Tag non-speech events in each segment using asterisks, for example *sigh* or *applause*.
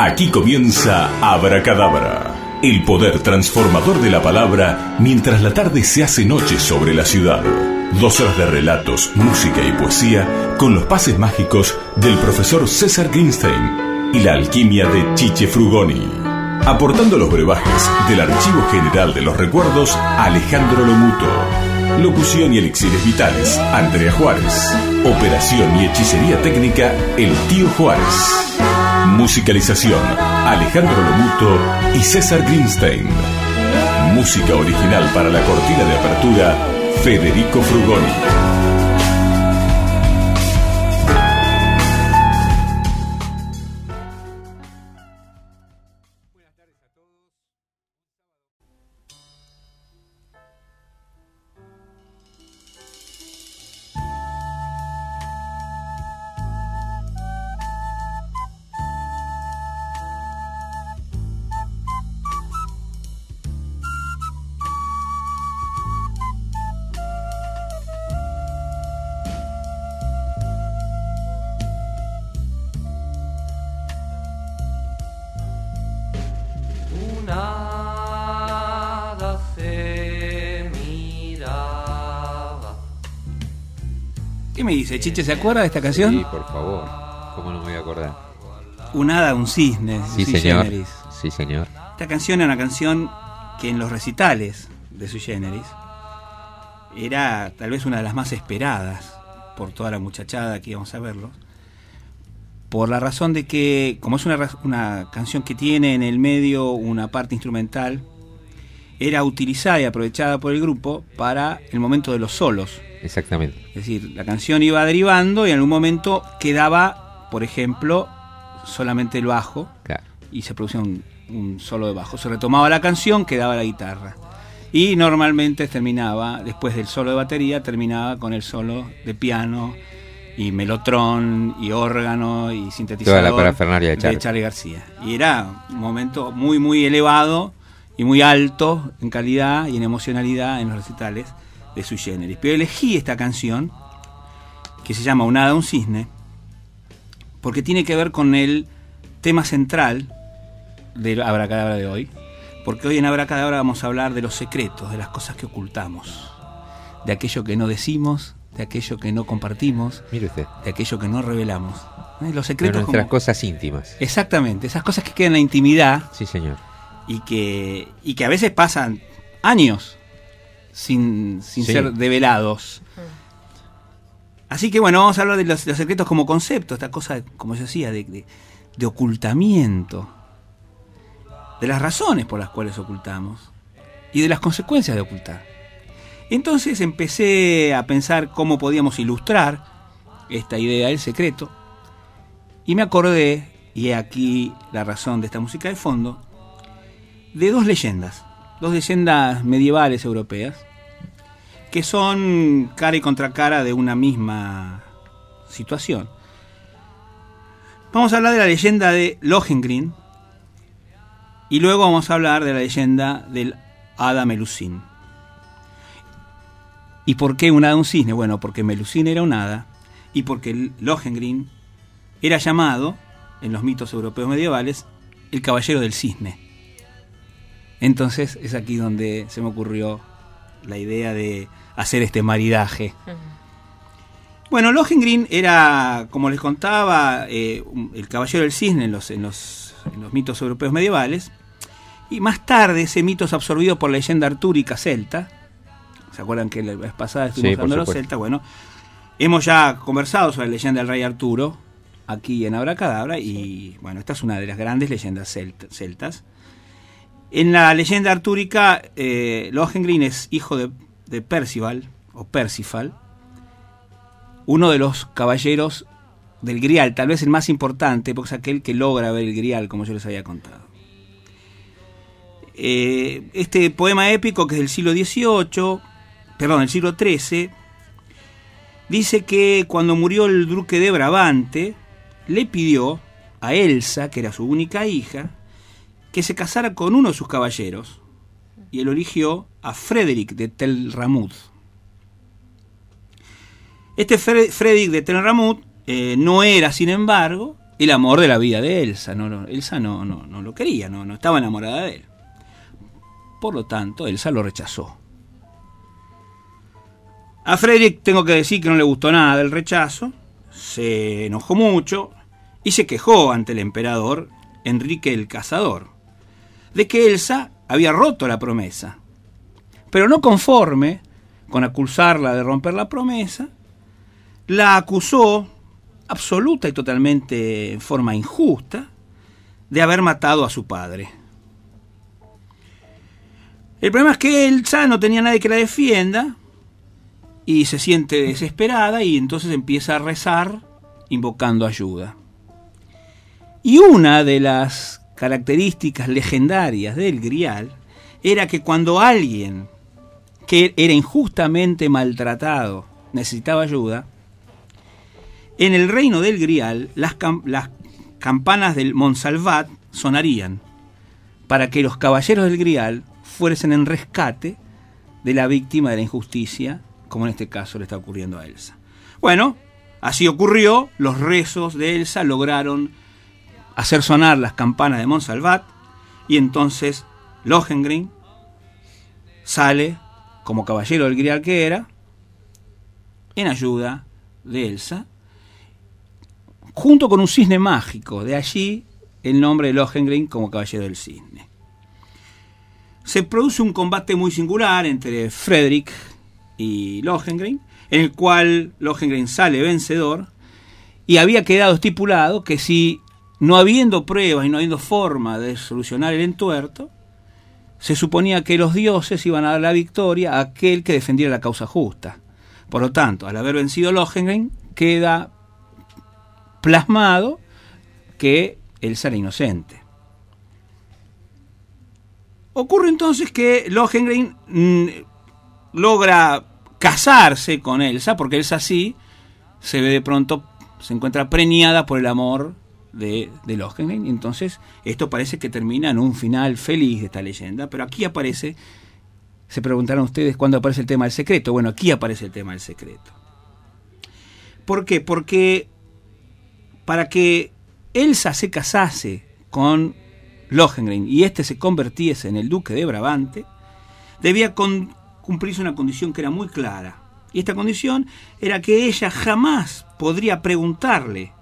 Aquí comienza Abracadabra, el poder transformador de la palabra mientras la tarde se hace noche sobre la ciudad. Dos horas de relatos, música y poesía con los pases mágicos del profesor César Greenstein y la alquimia de Chiche Frugoni. Aportando los brebajes del Archivo General de los Recuerdos, Alejandro Lomuto. Locución y elixires vitales, Andrea Juárez. Operación y hechicería técnica, el tío Juárez. Musicalización, Alejandro Lomuto y César Greenstein. Música original para la cortina de apertura, Federico Frugoni. Chiche, ¿se acuerda de esta canción? Sí, por favor. ¿Cómo no me voy a acordar? Un hada, un cisne. Sí, señor. Sí, señor. Esta canción era una canción que en los recitales de Sui Generis era tal vez una de las más esperadas por toda la muchachada que íbamos a verlo. Por la razón de que, como es una, una canción que tiene en el medio una parte instrumental, era utilizada y aprovechada por el grupo para el momento de los solos. Exactamente. Es decir, la canción iba derivando y en algún momento quedaba, por ejemplo, solamente el bajo y se producía un, solo de bajo. Se retomaba la canción, quedaba la guitarra. Y normalmente terminaba, después del solo de batería, terminaba con el solo de piano y melotrón y órgano y sintetizador Toda la parafernalia de Charlie. de Charlie García. Y era un momento muy, muy elevado y muy alto en calidad y en emocionalidad en los recitales de su generis. Pero elegí esta canción, que se llama Unada un cisne, porque tiene que ver con el tema central de Abracadabra de hoy, porque hoy en Abracadabra vamos a hablar de los secretos, de las cosas que ocultamos, de aquello que no decimos, de aquello que no compartimos, Mire usted. de aquello que no revelamos. ¿Eh? Los secretos. De nuestras cosas íntimas. Exactamente, esas cosas que quedan en la intimidad. Sí, señor y que, y que a veces pasan años sin, ser develados. Así que bueno, vamos a hablar de los, secretos como concepto, esta cosa, como yo decía, de, de, ocultamiento, de las razones por las cuales ocultamos y de las consecuencias de ocultar. Entonces empecé a pensar cómo podíamos ilustrar esta idea del secreto y me acordé, y aquí la razón de esta música de fondo, de dos leyendas, dos leyendas medievales europeas, que son cara y contra cara de una misma situación. Vamos a hablar de la leyenda de Lohengrin y luego vamos a hablar de la leyenda del Hada Melusín. ¿Y por qué un hada un cisne? Bueno, porque Melusín era un hada y porque Lohengrin era llamado, en los mitos europeos medievales, el caballero del cisne. Entonces es aquí donde se me ocurrió la idea de hacer este maridaje. Bueno, Lohengrin era, como les contaba, eh, el caballero del cisne en los, en, los, mitos europeos medievales. Y más tarde ese mito es absorbido por la leyenda artúrica celta. ¿Se acuerdan que la vez pasada estuvimos hablando de los celtas? Bueno, hemos ya conversado sobre la leyenda del rey Arturo aquí en Abracadabra. Y bueno, esta es una de las grandes leyendas celtas. En la leyenda artúrica, eh, Lohengrin es hijo de, Percival, o Percifal, uno de los caballeros del Grial, tal vez el más importante, porque es aquel que logra ver el Grial, como yo les había contado. Eh, este poema épico, que es del siglo XVIII, perdón, del siglo XIII, dice que cuando murió el duque de Brabante, le pidió a Elsa, que era su única hija, que se casara con uno de sus caballeros y él eligió a Frederick de Telramud. Este Frederick de Telramud eh, no era, sin embargo, el amor de la vida de Elsa. No, Elsa no, no, lo quería, no, no estaba enamorada de él. Por lo tanto, Elsa lo rechazó. A Frederick tengo que decir que no le gustó nada el rechazo, se enojó mucho y se quejó ante el emperador Enrique el Cazador de que Elsa había roto la promesa. Pero no conforme con acusarla de romper la promesa, la acusó absoluta y totalmente en forma injusta de haber matado a su padre. El problema es que Elsa no tenía nadie que la defienda y se siente desesperada y entonces empieza a rezar invocando ayuda. Y una de las características legendarias del grial era que cuando alguien que era injustamente maltratado necesitaba ayuda, en el reino del grial las, campanas del Monsalvat sonarían para que los caballeros del grial fuesen en rescate de la víctima de la injusticia, como en este caso le está ocurriendo a Elsa. Bueno, así ocurrió, los rezos de Elsa lograron hacer sonar las campanas de Monsalvat y entonces Lohengrin sale, como caballero del grial que era, en ayuda de Elsa, junto con un cisne mágico, de allí el nombre de Lohengrin como caballero del cisne. Se produce un combate muy singular entre Frederick y Lohengrin, en el cual Lohengrin sale vencedor, y había quedado estipulado que si no habiendo pruebas y no habiendo forma de solucionar el entuerto, se suponía que los dioses iban a dar la victoria a aquel que defendiera la causa justa. Por lo tanto, al haber vencido Lohengrin, queda plasmado que él era inocente. Ocurre entonces que Lohengrin mm, logra casarse con Elsa, porque Elsa sí se ve de pronto, se encuentra preñada por el amor de, de Lohengrin. Entonces, esto parece que termina en un final feliz de esta leyenda, pero aquí aparece, se preguntaron ustedes cuándo aparece el tema del secreto. Bueno, aquí aparece el tema del secreto. ¿Por qué? Porque para que Elsa se casase con Lohengrin y éste se convirtiese en el duque de Brabante, debía cumplirse una condición que era muy clara. Y esta condición era que ella jamás podría preguntarle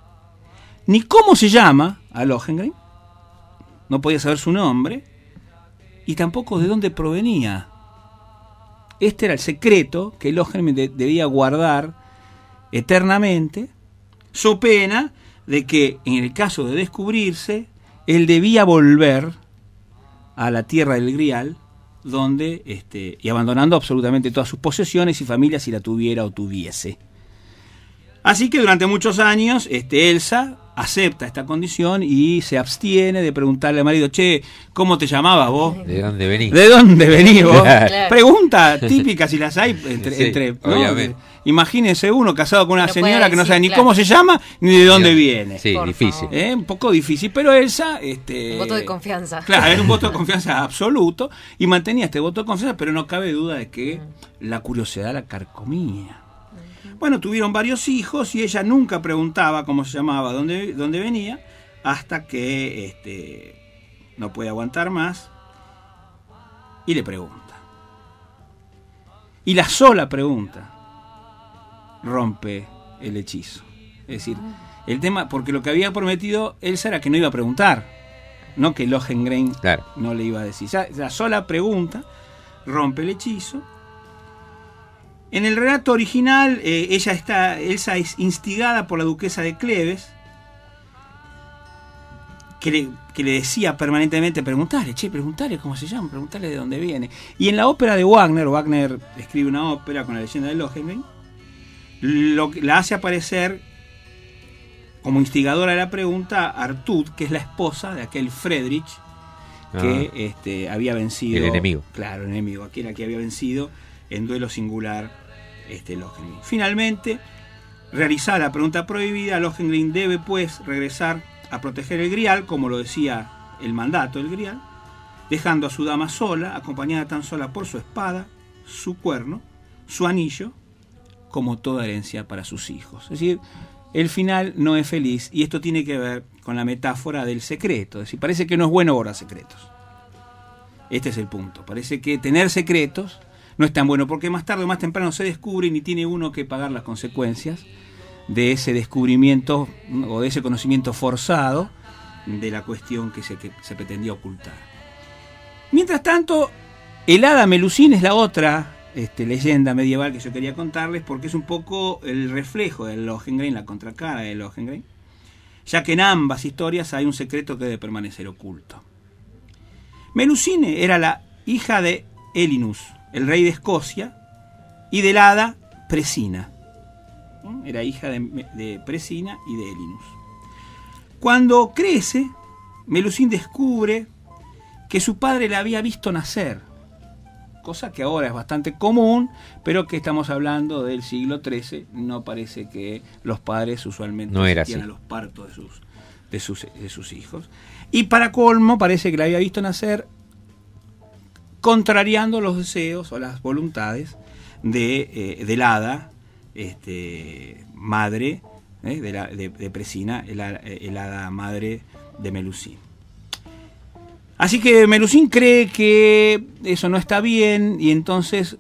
ni cómo se llama a Lohengrin, no podía saber su nombre, y tampoco de dónde provenía. Este era el secreto que Lohengrin debía guardar eternamente, so pena de que en el caso de descubrirse, él debía volver a la tierra del Grial, donde, este, y abandonando absolutamente todas sus posesiones y familias si la tuviera o tuviese. Así que durante muchos años, este, Elsa acepta esta condición y se abstiene de preguntarle al marido, che, ¿cómo te llamabas vos? ¿De dónde venís? ¿De dónde venís vos? Pregunta *laughs* típica si las hay entre... Imagínense uno casado con una señora que no sabe ni cómo se llama ni de dónde viene. Sí, difícil. ¿Eh? Un poco difícil, pero Elsa... Este, un voto de confianza. Claro, era un voto de *laughs* confianza absoluto y mantenía este voto de confianza, pero no cabe duda de que la curiosidad la carcomía. Bueno, tuvieron varios hijos y ella nunca preguntaba cómo se llamaba, dónde, dónde venía, hasta que este, no puede aguantar más y le pregunta. Y la sola pregunta rompe el hechizo. Es decir, el tema, porque lo que había prometido Elsa era que no iba a preguntar, no que Lohengrin no le iba a decir. la sola pregunta rompe el hechizo en el relato original, eh, ella está, Elsa es instigada por la duquesa de Cleves, que le, decía permanentemente, preguntarle, che, preguntarle cómo se llama, preguntarle de dónde viene. Y en la ópera de Wagner, Wagner escribe una ópera con la leyenda de Lohengrin, lo, la hace aparecer como instigadora de la pregunta Artud, que es la esposa de aquel Friedrich que ah. este, había vencido. El enemigo. Claro, el enemigo, aquel que había vencido en duelo singular este, Finalmente, realizada la pregunta prohibida, Lohengrin debe pues regresar a proteger el grial, como lo decía el mandato del grial, dejando a su dama sola, acompañada tan sola por su espada, su cuerno, su anillo, como toda herencia para sus hijos. Es decir, el final no es feliz y esto tiene que ver con la metáfora del secreto. Es decir, parece que no es bueno guardar secretos. Este es el punto. Parece que tener secretos no es tan bueno porque más tarde o más temprano se descubren y tiene uno que pagar las consecuencias de ese descubrimiento o de ese conocimiento forzado de la cuestión que se, pretendía ocultar. Mientras tanto, el hada Melusín es la otra este, leyenda medieval que yo quería contarles porque es un poco el reflejo del Lohengrin, la contracara del Lohengrin, ya que en ambas historias hay un secreto que debe permanecer oculto. Melusine era la hija de Elinus, el rey de Escocia, y del hada Presina. Era hija de, de Presina y de Elinus. Cuando crece, Melusín descubre que su padre la había visto nacer, cosa que ahora es bastante común, pero que estamos hablando del siglo XIII, no parece que los padres usualmente no era a los partos de sus, de, sus, de sus hijos. Y para colmo parece que la había visto nacer contrariando los deseos o las voluntades de, eh, del hada, este, madre eh, de, Presina, el, el hada madre de Melusín. Así que Melusín cree que eso no está bien y entonces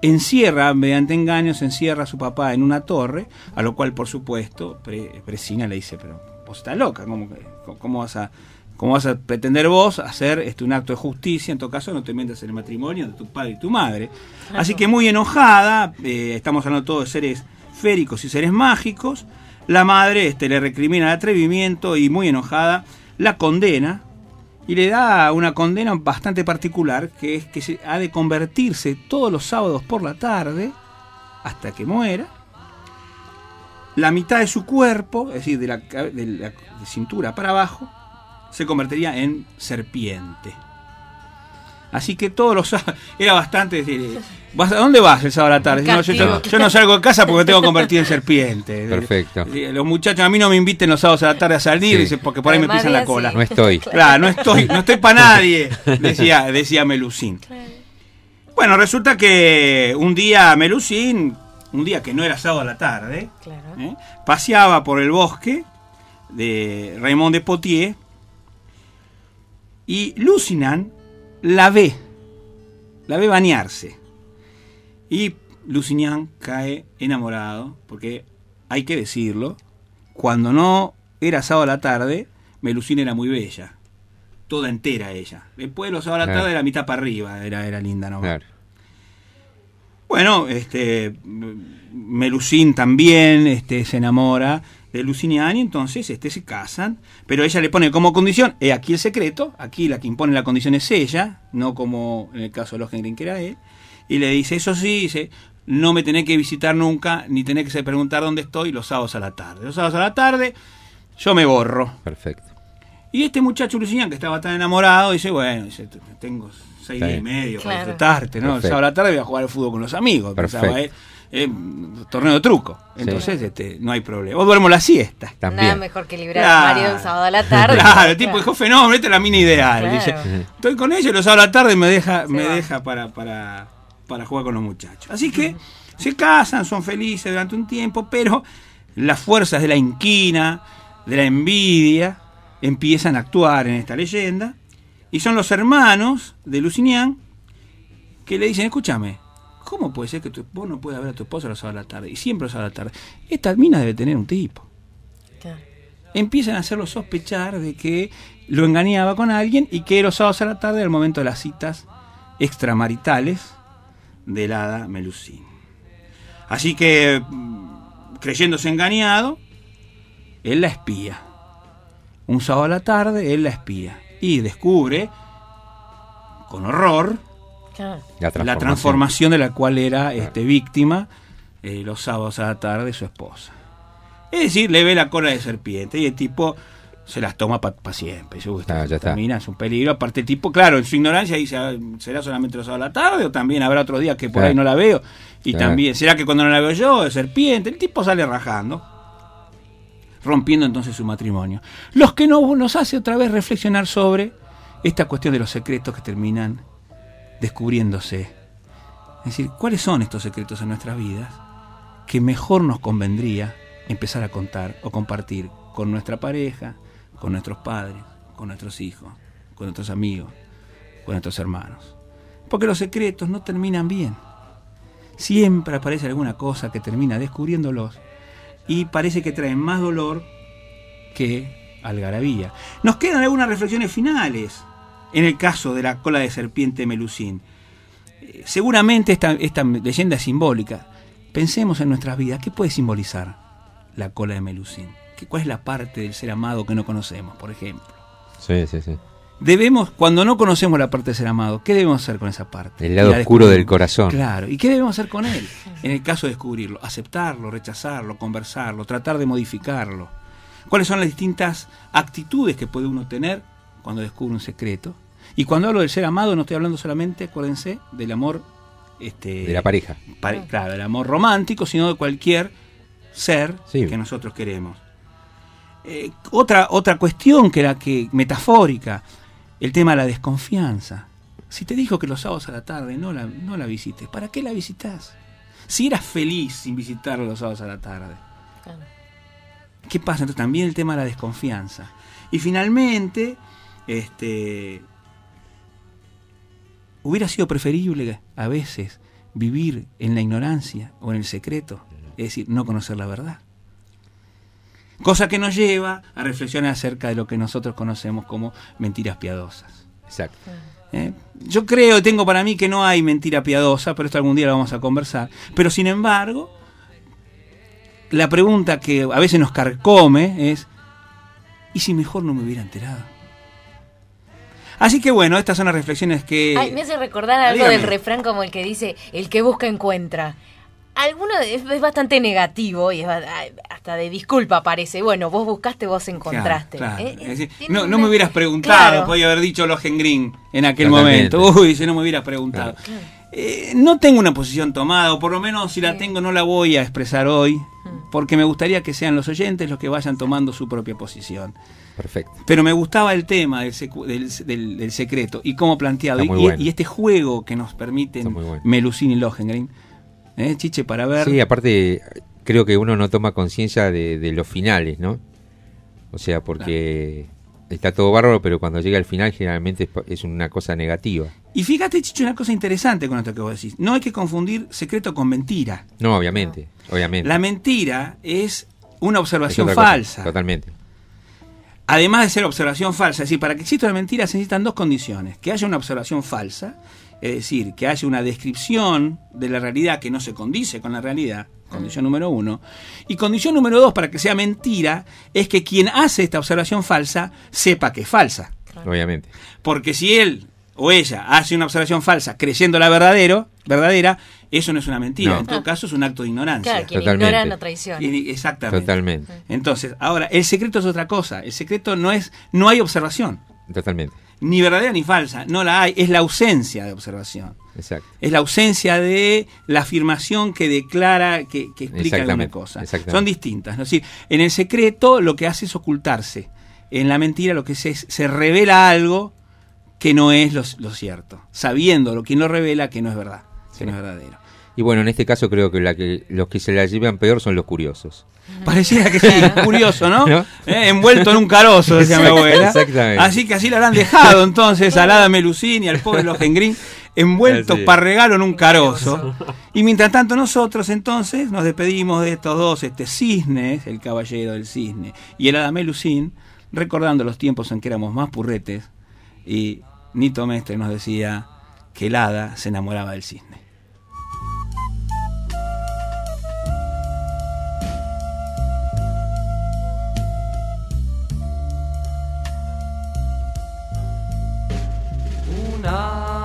encierra, mediante engaños, encierra a su papá en una torre, a lo cual, por supuesto, Presina le dice, pero vos estás loca, ¿cómo, cómo, vas a, ¿cómo vas a pretender vos hacer este, un acto de justicia? En todo caso, no te metas en el matrimonio de tu padre y tu madre. Así que muy enojada, eh, estamos hablando todos de seres féricos y seres mágicos, la madre este, le recrimina el atrevimiento y muy enojada la condena y le da una condena bastante particular, que es que se ha de convertirse todos los sábados por la tarde, hasta que muera, la mitad de su cuerpo, es decir, de la, de la cintura para abajo, se convertiría en serpiente. Así que todos los *laughs* era bastante decir, ¿vas a dónde vas el sábado a la tarde? No, yo, no salgo de casa porque tengo convertido en serpiente. *laughs* Perfecto. Los muchachos a mí no me inviten los sábados a la tarde a salir, porque por ahí me pisan la cola. No estoy. Claro, no estoy, no estoy para nadie, *laughs* decía, decía Melusín. Bueno, resulta que un día Melusín, un día que no era sábado a la tarde, ¿eh? paseaba por el bosque de Raymond de Potier y Lucinan la ve, la ve bañarse. Y Lusignan cae enamorado, porque hay que decirlo, cuando no era sábado a la tarde, Melusina era muy bella, toda entera ella. Después de los sábados a la tarde era mitad para arriba, era, era linda, ¿no? Bueno, este Melusín también este, se enamora Luciniani, entonces este, se casan, pero ella le pone como condición, he aquí el secreto, aquí la que impone la condición es ella, no como en el caso de Lohengrin que era él, y le dice, eso sí, dice, no me tenés que visitar nunca, ni tenés que preguntar dónde estoy los sábados a la tarde. Los sábados a la tarde yo me borro. Perfecto. Y este muchacho Lucinian, que estaba tan enamorado, dice, bueno, dice, tengo seis días y medio para disfrutarte, ¿no? El sábado a la tarde voy a jugar al fútbol con los amigos, pensaba él torneo de truco. Entonces, este, no hay problema. O duermo la siesta. También. Nada mejor que librar a Mario un sábado a la tarde. Claro, el tipo dijo, fenómeno, esta es la mina ideal. Dice, estoy con ellos, los sábados a la tarde me deja, me deja para, para, para jugar con los muchachos. Así que se casan, son felices durante un tiempo, pero las fuerzas de la inquina, de la envidia, empiezan a actuar en esta leyenda. Y son los hermanos de Lucinian que le dicen, escúchame, ¿Cómo puede ser que tu, vos no puedas ver a tu esposa a las a la tarde? Y siempre a las a la tarde. Esta mina debe tener un tipo. Empiezan a hacerlo sospechar de que lo engañaba con alguien y que los sábados a la tarde al momento de las citas extramaritales del hada Melusín. Así que, mm, creyéndose engañado, él la espía. Un sábado a la tarde, él la espía. Y descubre, con horror, la, transformación. de la cual era este, víctima eh, los sábados a la tarde su esposa. Es decir, le ve la cola de serpiente y el tipo se las toma para siempre. Ah, termina, es un peligro. Aparte, el tipo, claro, en su ignorancia dice: ah, ¿será solamente los sábados a la tarde o también habrá otro día que por ahí no la veo? Y también, ¿será que cuando no la veo yo, es serpiente? El tipo sale rajando, rompiendo entonces su matrimonio. Los que no nos hace otra vez reflexionar sobre esta cuestión de los secretos que terminan descubriéndose. Es decir, ¿cuáles son estos secretos en nuestras vidas que mejor nos convendría empezar a contar o compartir con nuestra pareja, con nuestros padres, con nuestros hijos, con nuestros amigos, con nuestros hermanos. Porque los secretos no terminan bien. Siempre aparece alguna cosa que termina descubriéndolos y parece que traen más dolor que algarabía. Nos quedan algunas reflexiones finales en el caso de la cola de serpiente Melusín. Eh, seguramente esta, esta leyenda es simbólica. Pensemos en nuestras vidas, ¿qué puede simbolizar la cola de Melusín? ¿Cuál es la parte del ser amado que no conocemos, por ejemplo? Sí, sí, sí. Debemos, cuando no conocemos la parte del ser amado, ¿qué debemos hacer con esa parte? El lado oscuro del corazón. Claro, ¿y qué debemos hacer con él? En el caso de descubrirlo, aceptarlo, rechazarlo, conversarlo, tratar de modificarlo. ¿Cuáles son las distintas actitudes que puede uno tener cuando descubre un secreto? Y cuando hablo del ser amado, no estoy hablando solamente, acuérdense, del amor. Este, de la pareja. claro, del amor romántico, sino de cualquier ser que nosotros queremos. Eh, otra, otra cuestión que era que, metafórica, el tema de la desconfianza. Si te dijo que los sábados a la tarde no la, no la visites, ¿para qué la visitas? Si eras feliz sin visitar los sábados a la tarde. ¿Qué pasa? Entonces también el tema de la desconfianza. Y finalmente, este, hubiera sido preferible a veces vivir en la ignorancia o en el secreto, es decir, no conocer la verdad. Cosa que nos lleva a reflexionar acerca de lo que nosotros conocemos como mentiras piadosas. Exacto. ¿Eh? Yo creo, tengo para mí que no hay mentira piadosa, pero esto algún día lo vamos a conversar. Pero sin embargo, la pregunta que a veces nos carcome es, ¿y si mejor no me hubiera enterado? Así que bueno, estas son las reflexiones que... me hace recordar algo del refrán como el que dice, el que busca encuentra alguno es, bastante negativo y es hasta de disculpa parece. Bueno, vos buscaste, vos encontraste. Eh, no, no me hubieras preguntado, podía haber dicho Green en aquel momento. Uy, si no me hubieras preguntado. Eh, no tengo una posición tomada, o por lo menos si la tengo no la voy a expresar hoy, mm. porque me gustaría que sean los oyentes los que vayan tomando su propia posición. Perfecto. Pero me gustaba el tema del, del, secreto y cómo planteado. Y, este juego que nos permiten Melusín y Lohengrin ¿eh, Chiche, para ver. Sí, aparte, creo que uno no toma conciencia de, los finales, ¿no? O sea, porque está todo bárbaro, pero cuando llega al final generalmente es, una cosa negativa. Y fíjate, Chicho, una cosa interesante con esto que vos decís. No hay que confundir secreto con mentira. No, obviamente, obviamente. La mentira es una observación falsa. totalmente. Además de ser observación falsa, es decir, para que exista una mentira se necesitan dos condiciones. Que haya una observación falsa es decir, que haya una descripción de la realidad que no se condice con la realidad, condición número uno, y condición número dos, para que sea mentira, es que quien hace esta observación falsa sepa que es falsa. Obviamente. Porque si él o ella hace una observación falsa creyendo la verdadero, verdadera, eso no es una mentira. En todo caso, es un acto de ignorancia. Claro, quien ignora no traiciona. Exactamente. Totalmente. Entonces, ahora, el secreto es otra cosa. El secreto no es, no hay observación. Totalmente ni verdadera ni falsa, no la hay, es la ausencia de observación. Exacto. Es la ausencia de la afirmación que declara, que, explica alguna cosa. Son distintas. Es decir, en el secreto lo que hace es ocultarse. En la mentira lo que se, se revela algo que no es lo, cierto, sabiendo lo que no revela que no es verdad, que no es verdadero. Y bueno, en este caso creo que, la que los que se la llevan peor son los curiosos. *laughs* Pareciera que sí, curioso, ¿no? *laughs* ¿No? Eh, envuelto en un carozo, decía mi abuela. Exactamente. Así que así lo habrán dejado entonces a Lada Melusín y al pobre Lohengrin envueltos para regalo en un carozo. Y mientras tanto nosotros entonces nos despedimos de estos dos este cisnes, el caballero del cisne y el Hada Melusín, recordando los tiempos en que éramos más purretes y Nito Mestre nos decía que el hada se enamoraba del cisne. star.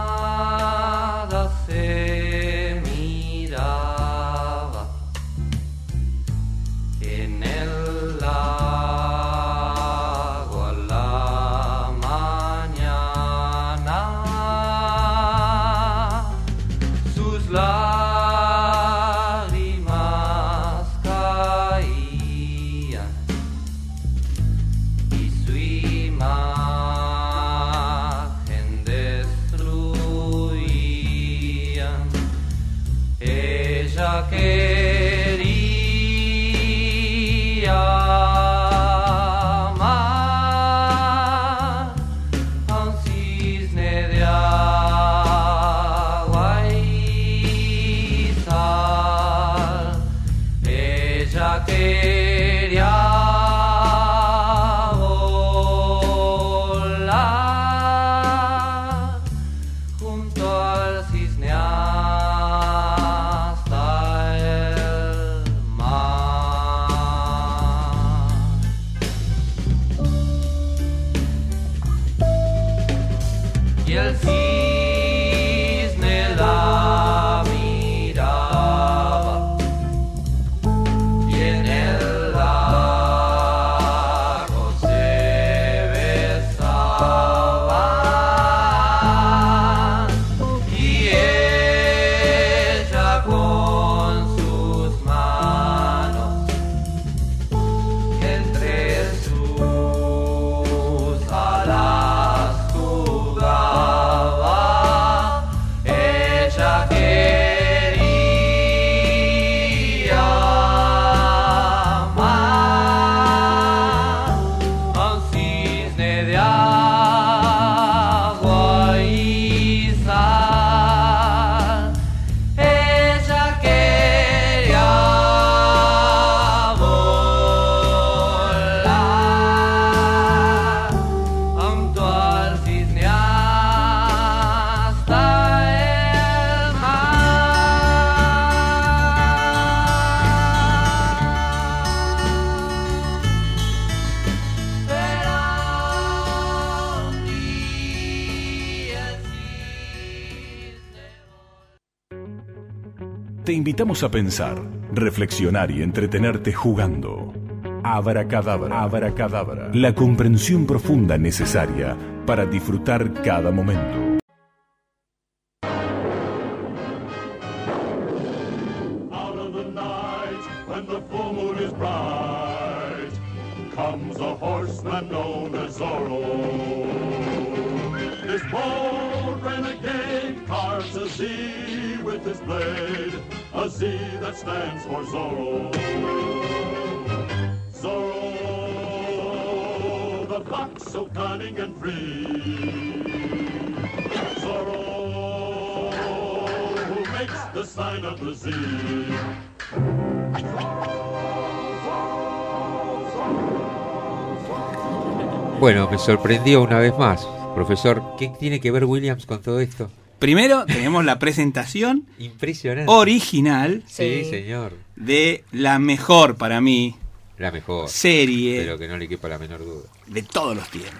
Invitamos a pensar, reflexionar y entretenerte jugando. Abracadabra, abracadabra. La comprensión profunda necesaria para disfrutar cada momento. Stands for Zorro. Zorro, the fox so cunning and free. Zorro, who makes the sign of the Z. Bueno, me sorprendió una vez más. Profesor, ¿qué tiene que ver Williams con todo esto? Primero tenemos la presentación Impresionante. original sí, señor. de la mejor para mí la mejor serie pero que no le quepa la menor duda de todos los tiempos.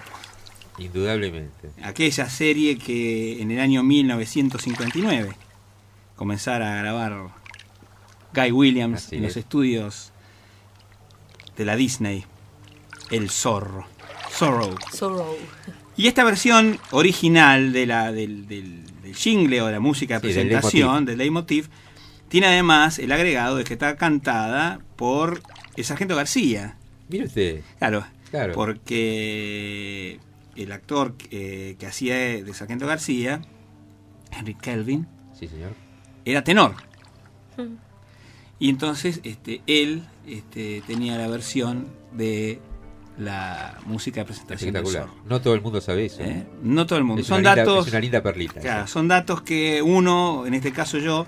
Indudablemente. Aquella serie que en el año 1959 comenzara a grabar Guy Williams en los estudios de la Disney, El Zorro. Zorro. Zorro. Y esta versión original de la, del, del jingle o de la música de presentación, del leitmotiv, tiene además el agregado de que está cantada por el sargento García. Mire usted. Claro, claro. porque el actor que hacía de sargento García, Henry Kelvin, sí, señor. era tenor. Y entonces este, él este, tenía la versión de la música de presentación Espectacular. No todo el mundo sabe eso. ¿Eh? No todo el mundo. son datos. una linda perlita. son datos que uno, en este caso yo,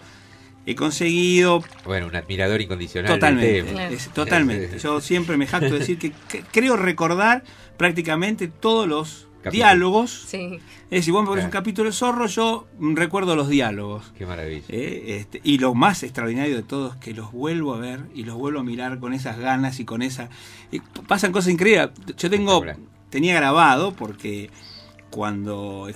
he conseguido. Bueno, un admirador incondicional. Totalmente. totalmente. *laughs* yo siempre me jacto de decir que, creo recordar prácticamente todos los diálogos. Sí. Es decir, bueno, porque es un capítulo de zorro, yo recuerdo los diálogos. Qué maravilla. Eh, este, y lo más extraordinario de todo es que los vuelvo a ver y los vuelvo a mirar con esas ganas y con esa. pasan cosas increíbles. Yo tengo. Tenía grabado porque cuando eh,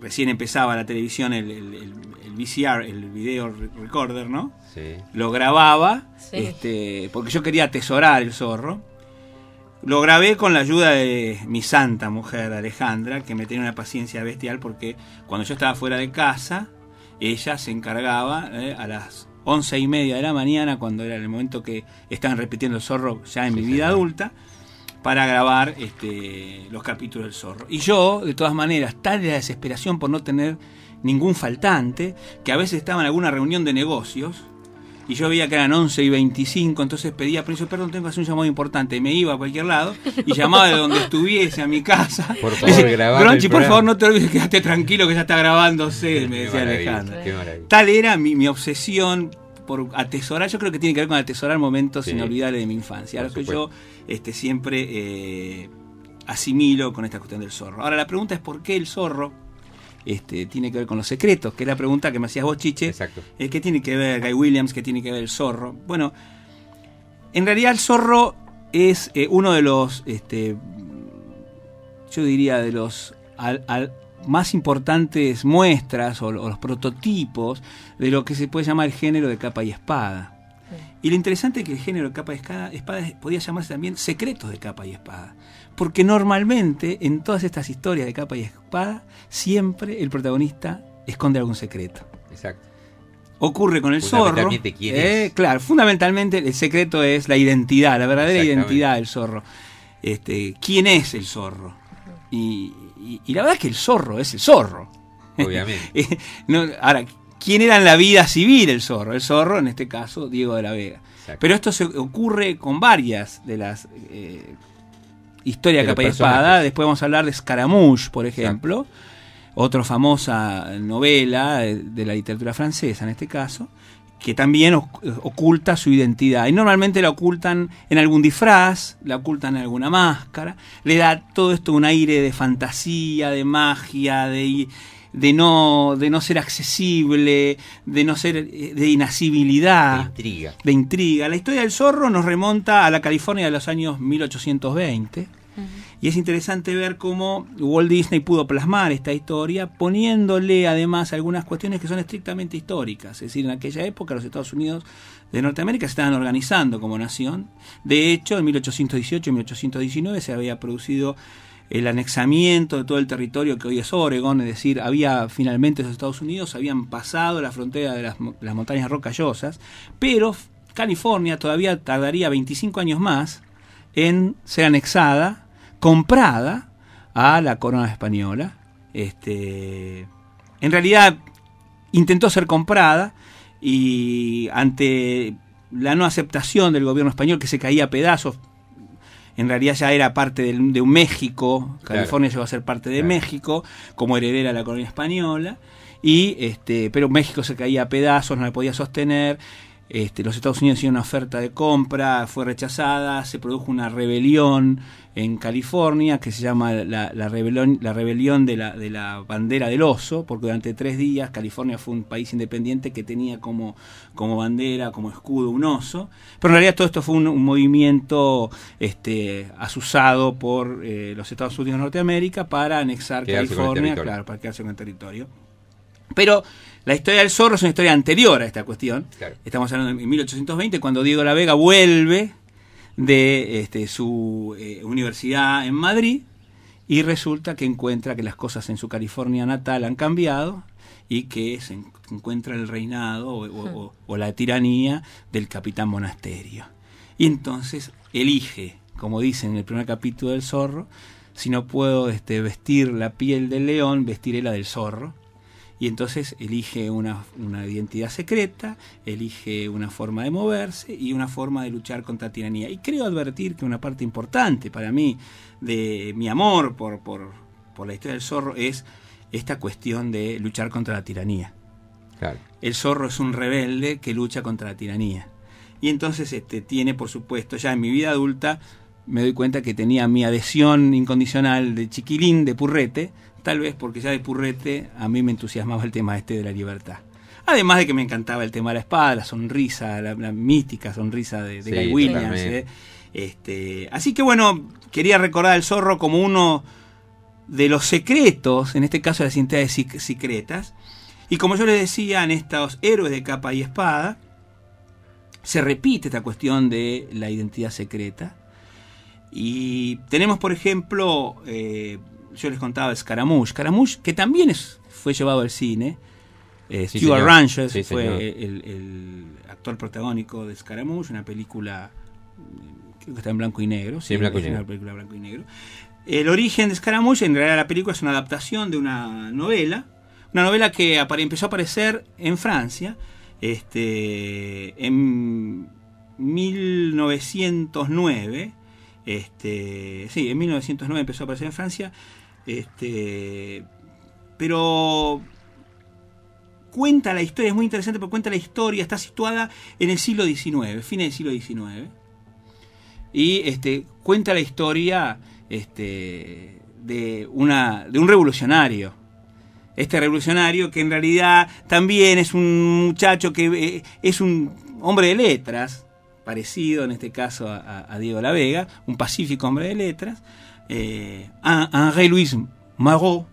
recién empezaba la televisión, el, el, VCR, el video recorder, ¿no? Sí. Lo grababa Este, porque yo quería atesorar el zorro. Lo grabé con la ayuda de mi santa mujer Alejandra, que me tenía una paciencia bestial porque cuando yo estaba fuera de casa, ella se encargaba eh, a las once y media de la mañana, cuando era el momento que estaban repitiendo el zorro ya en mi vida adulta, para grabar este, los capítulos del zorro. Y yo, de todas maneras, tal de la desesperación por no tener ningún faltante, que a veces estaba en alguna reunión de negocios, y yo veía que eran 11 y 25, entonces pedía permiso, perdón, tengo que hacer un llamado importante. Me iba a cualquier lado y llamaba de donde estuviese a mi casa. *laughs* Por favor, Gronchi, por favor, no te olvides, quédate tranquilo que ya está grabándose, me decía Alejandro. Tal era mi, obsesión por atesorar, yo creo que tiene que ver con atesorar momentos inolvidables de mi infancia, lo que yo este, siempre eh, asimilo con esta cuestión del zorro. Ahora la pregunta es por qué el zorro este, tiene que ver con los secretos, que es la pregunta que me hacías vos, Chiche. Exacto. Eh, ¿Qué tiene que ver Guy Williams? ¿Qué tiene que ver el zorro? Bueno, en realidad el zorro es eh, uno de los, este, yo diría, de los más importantes muestras o, los prototipos de lo que se puede llamar el género de capa y espada. Y lo interesante es que el género de capa y espada, espada podía llamarse también secretos de capa y espada. Porque normalmente en todas estas historias de capa y espada, siempre el protagonista esconde algún secreto. Exacto. Ocurre con el zorro. ¿quién eh? Claro, fundamentalmente el secreto es la identidad, la verdadera identidad del zorro. Este, ¿Quién es el zorro? Y, y- y la verdad es que el zorro es el zorro. Obviamente. *laughs* Eh, no, ahora, ¿quién era en la vida civil el zorro? El zorro, en este caso, Diego de la Vega. Exacto. Pero esto se ocurre con varias de las eh, los capa y espada. Después vamos a hablar de Scaramouche, por ejemplo. Otra famosa novela de la literatura francesa, en este caso, que también oc- oculta su identidad. Y normalmente la ocultan en algún disfraz, la ocultan en alguna máscara. Le da todo esto un aire de fantasía, de magia, de, de, no, de no ser accesible, de no ser eh, de inasibilidad De intriga. de intriga. La historia del zorro nos remonta a la California de los años 1820. Y es interesante ver cómo Walt Disney pudo plasmar esta historia poniéndole además algunas cuestiones que son estrictamente históricas. Es decir, en aquella época los Estados Unidos de Norteamérica se estaban organizando como nación. De hecho, en 1818 y 1819 se había producido el anexamiento de todo el territorio que hoy es Oregon, es decir, había finalmente los Estados Unidos habían pasado la frontera de las montañas rocallosas, pero California todavía tardaría 25 años más en ser anexada, comprada a la corona española. Este, en realidad intentó ser comprada y ante la no aceptación del gobierno español que se caía a pedazos, en realidad ya era parte del- de un México, California llegó a ser parte de Claro. México como heredera de la colonia española y este pero México se caía a pedazos, no la podía sostener. Este, los Estados Unidos hicieron una oferta de compra, fue rechazada, se produjo una rebelión en California que se llama la, la rebelión, la rebelión de, la, de la bandera del oso, porque durante tres días California fue un país independiente que tenía como, como bandera, como escudo un oso, pero en realidad todo esto fue un, un movimiento este, asusado por eh, los Estados Unidos de Norteamérica para anexar Quedarse California, claro, para quedarse con el territorio. Pero la historia del zorro es una historia anterior a esta cuestión. Claro. Estamos hablando de 1820, cuando Diego La Vega vuelve de este, su eh, universidad en Madrid y resulta que encuentra que las cosas en su California natal han cambiado y que se en- encuentra el reinado o, o- o- o la tiranía del capitán monasterio. Y entonces elige, como dice en el primer capítulo del zorro, si no puedo este, vestir la piel del león, vestiré la del zorro. Y entonces elige una, una identidad secreta, elige una forma de moverse y una forma de luchar contra la tiranía. Y creo advertir que una parte importante para mí de mi amor por, por, por la historia del zorro es esta cuestión de luchar contra la tiranía. Claro. El zorro es un rebelde que lucha contra la tiranía. Y entonces este, tiene, por supuesto, ya en mi vida adulta, me doy cuenta que tenía mi adhesión incondicional de chiquilín, de purrete, tal vez porque ya de purrete a mí me entusiasmaba el tema este de la libertad. Además de que me encantaba el tema de la espada, la sonrisa, la, la mística sonrisa de, de Sí, Guy Williams. ¿eh? Este, así que bueno, quería recordar al zorro como uno de los secretos, en este caso de las identidades sic- secretas. Y como yo les decía, en estos héroes de capa y espada, se repite esta cuestión de la identidad secreta. Y tenemos, por ejemplo, eh, yo les contaba Scaramouche. Scaramouche, que también es, fue llevado al cine. Eh, Sí, Stuart. Ranches Sí, fue el, el actor protagónico de Scaramouche, una película, creo que está en blanco y negro. Sí, en blanco y negro. Una película blanco y negro. El origen de Scaramouche, en realidad la película es una adaptación de una novela, una novela que empezó a aparecer en Francia, este, en 1909, este, sí, en 1909 empezó a aparecer en Francia, este, pero cuenta la historia, es muy interesante porque cuenta la historia, está situada en el siglo XIX, fines del siglo XIX, y este, cuenta la historia este, de, una, de un revolucionario. Este revolucionario que en realidad también es un muchacho que eh, es un hombre de letras, parecido en este caso a- a Diego La Vega, un pacífico hombre de letras, eh, Henri Louis Marot,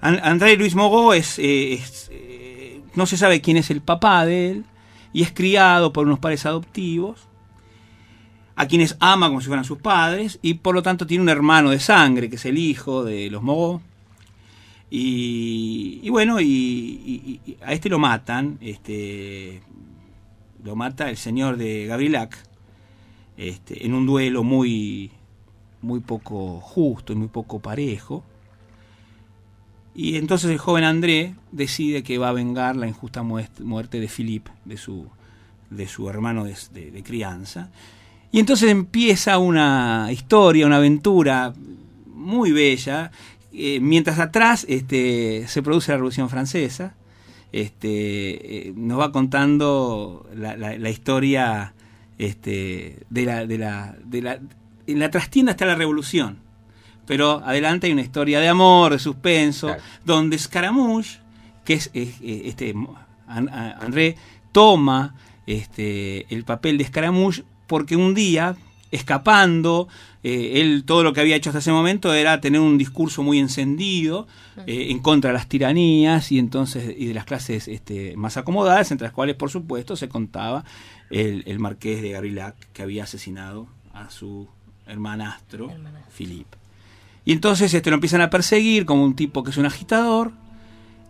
An- André Luis Mogó es, eh, eh, no se sabe quién es el papá de él y es criado por unos padres adoptivos a quienes ama como si fueran sus padres y por lo tanto tiene un hermano de sangre que es el hijo de los Mogó y, bueno y a este lo matan este lo mata el señor de Gabrielac este, en un duelo muy muy poco justo y muy poco parejo y entonces el joven André decide que va a vengar la injusta muerte de Philippe, de su, de su hermano de, crianza. Y entonces empieza una historia, una aventura muy bella, eh, mientras atrás este, se produce la Revolución Francesa. Este, eh, nos va contando la, historia este, de la, de la, en la trastienda está la revolución pero adelante hay una historia de amor, de suspenso, Claro. donde Scaramouche, que es, es- es- este André, toma este, el papel de Scaramouche porque un día, escapando, eh, él todo lo que había hecho hasta ese momento era tener un discurso muy encendido eh, en contra de las tiranías y entonces y de las clases este, más acomodadas, entre las cuales por supuesto se contaba el, el marqués de Gabrielac que había asesinado a su hermanastro Hermanastro. Philippe. Y entonces este, lo empiezan a perseguir como un tipo que es un agitador.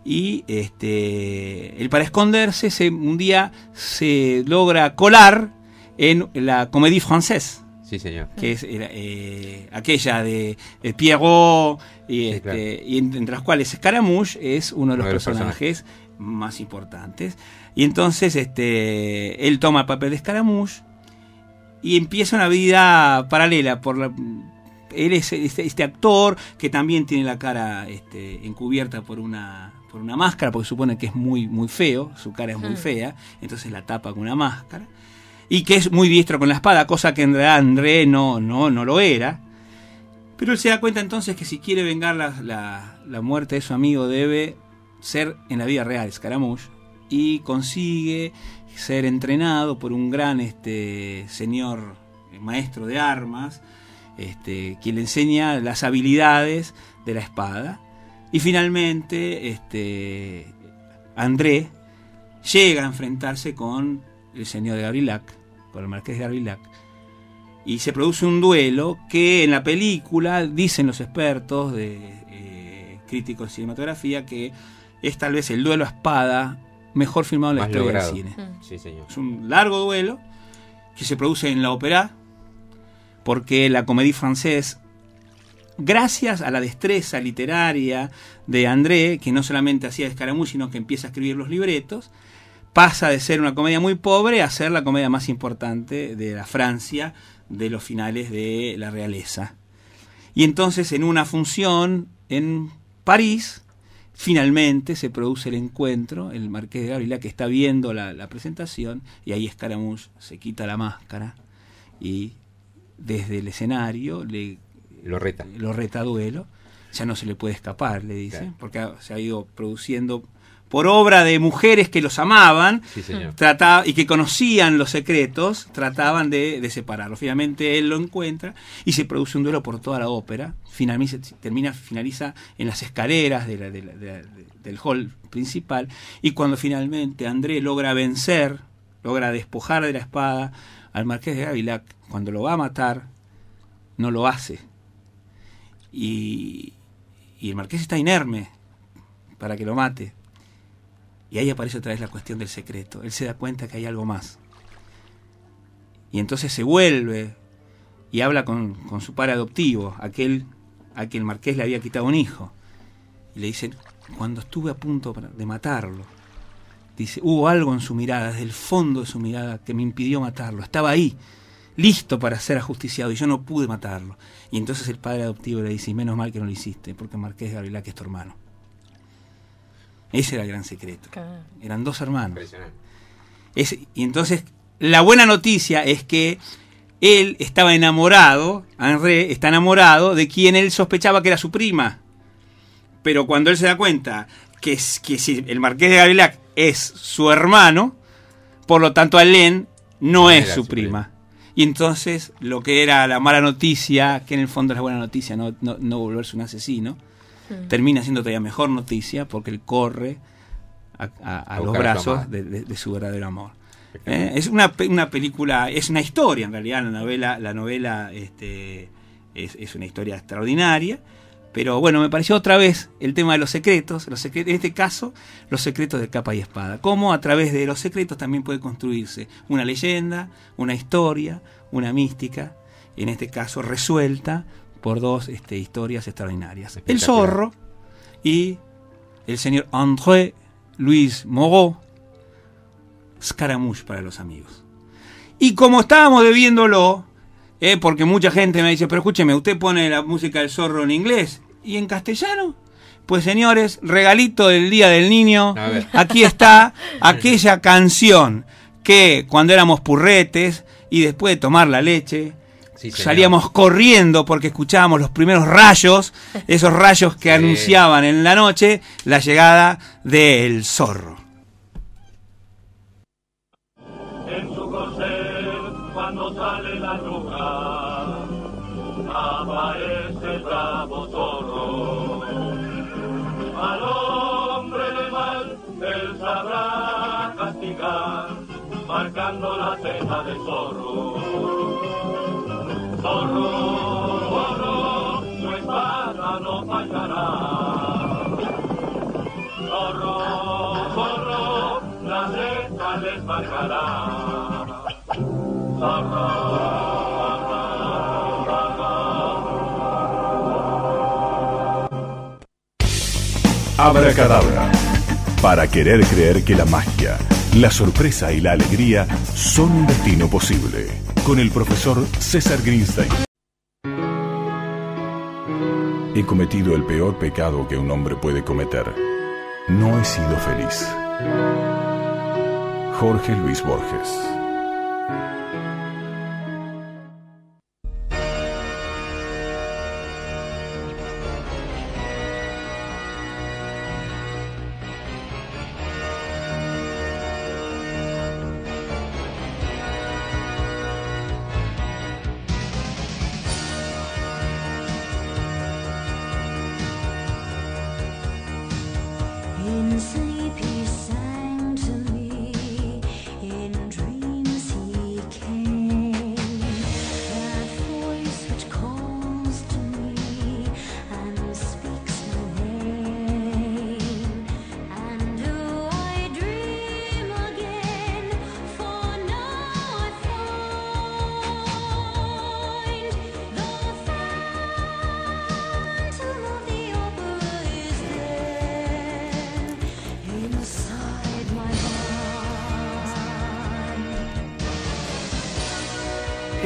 Y este, él para esconderse, se, un día se logra colar en la Comédie Française, Sí, señor. que es era, eh, aquella de, de Pierrot, y, Sí, este, claro. y en- entre las cuales Scaramouche es uno de los Uno de los personajes más importantes. Y entonces este, él toma el papel de Scaramouche y empieza una vida paralela por la él es este, este actor que también tiene la cara este, encubierta por una por una máscara porque supone que es muy muy feo su cara es muy Hmm. fea entonces la tapa con una máscara y que es muy diestro con la espada cosa que en realidad André no no no lo era pero él se da cuenta entonces que si quiere vengar la, la- la muerte de su amigo debe ser en la vida real Scaramouche y consigue ser entrenado por un gran este señor eh, maestro de armas este, quien le enseña las habilidades de la espada. Y finalmente este André llega a enfrentarse con el señor de Gabrielac con el marqués de Gabrielac y se produce un duelo que en la película dicen los expertos de eh, críticos de cinematografía que es tal vez el duelo a espada mejor filmado en la Más historia logrado. del cine. Sí, señor. Es un largo duelo que se produce en la ópera porque la comédie française gracias a la destreza literaria de André, que no solamente hacía Escaramouche, sino que empieza a escribir los libretos, pasa de ser una comedia muy pobre a ser la comedia más importante de la Francia de los finales de la realeza. Y entonces en una función en París, finalmente se produce el encuentro, el marqués de Gabriela que está viendo la, la presentación y ahí Escaramouche se quita la máscara y desde el escenario le Lo reta. lo reta a duelo, ya no se le puede escapar, le dice, Claro. porque ha- se ha ido produciendo por obra de mujeres que los amaban Sí, trataba, y que conocían los secretos, trataban de, de separarlo. Finalmente él lo encuentra y se produce un duelo por toda la ópera. Finaliza, termina, finaliza en las escaleras de la- de la- de la- de- del hall principal. Y cuando finalmente André logra vencer, logra despojar de la espada al marqués de Gavilac, cuando lo va a matar, no lo hace. Y, y el marqués está inerme para que lo mate. Y ahí aparece otra vez la cuestión del secreto. Él se da cuenta que hay algo más. Y entonces se vuelve y habla con, con su padre adoptivo, aquel a quien el marqués le había quitado un hijo. Y le dice, cuando estuve a punto de matarlo, dice, hubo algo en su mirada, desde el fondo de su mirada, que me impidió matarlo. Estaba ahí, listo para ser ajusticiado, y yo no pude matarlo. Y entonces el padre adoptivo le dice, menos mal que no lo hiciste, porque marqués de Gabriela que es tu hermano. Ese era el gran secreto. Claro. Eran dos hermanos. Impresionante. Es- y entonces, la buena noticia es que él estaba enamorado, Henry está enamorado de quien él sospechaba que era su prima. Pero cuando él se da cuenta que, es- que si el marqués de Gavilac es su hermano, por lo tanto Alain no No es su prima. Y entonces lo que era la mala noticia, que en el fondo es la buena noticia, no, no, no volverse un asesino, Mm. termina siendo todavía mejor noticia porque él corre a, a- a A los brazos de, de- de su verdadero amor. Eh, es una, una película, es una historia en realidad, la novela, la novela este, es, es una historia extraordinaria, pero bueno, me pareció otra vez el tema de los secretos, los secre- en este caso, los secretos de capa y espada, cómo a través de los secretos también puede construirse una leyenda, una historia, una mística, en este caso resuelta por dos este, historias extraordinarias. El zorro y el señor André Louis Moreau, Scaramouche para los amigos. Y como estábamos debiéndolo, eh, porque mucha gente me dice, pero escúcheme, usted pone la música del zorro en inglés y en castellano. Pues señores, regalito del Día del Niño, aquí está *laughs* aquella canción que cuando éramos purretes y después de tomar la leche, Sí, salíamos corriendo porque escuchábamos los primeros rayos, esos rayos que Sí. anunciaban en la noche la llegada del zorro. En su corcel, cuando sale la luna, aparece el bravo zorro. Al hombre de mal, él sabrá castigar, marcando la cena del zorro. Zorro, zorro, su espada no fallará. Zorro, zorro, la letra les marcará. Zorro, Abracadabra. Para querer creer que la magia, la sorpresa y la alegría son un destino posible. Con el profesor César Greenstein. He cometido el peor pecado que un hombre puede cometer. No he sido feliz. Jorge Luis Borges.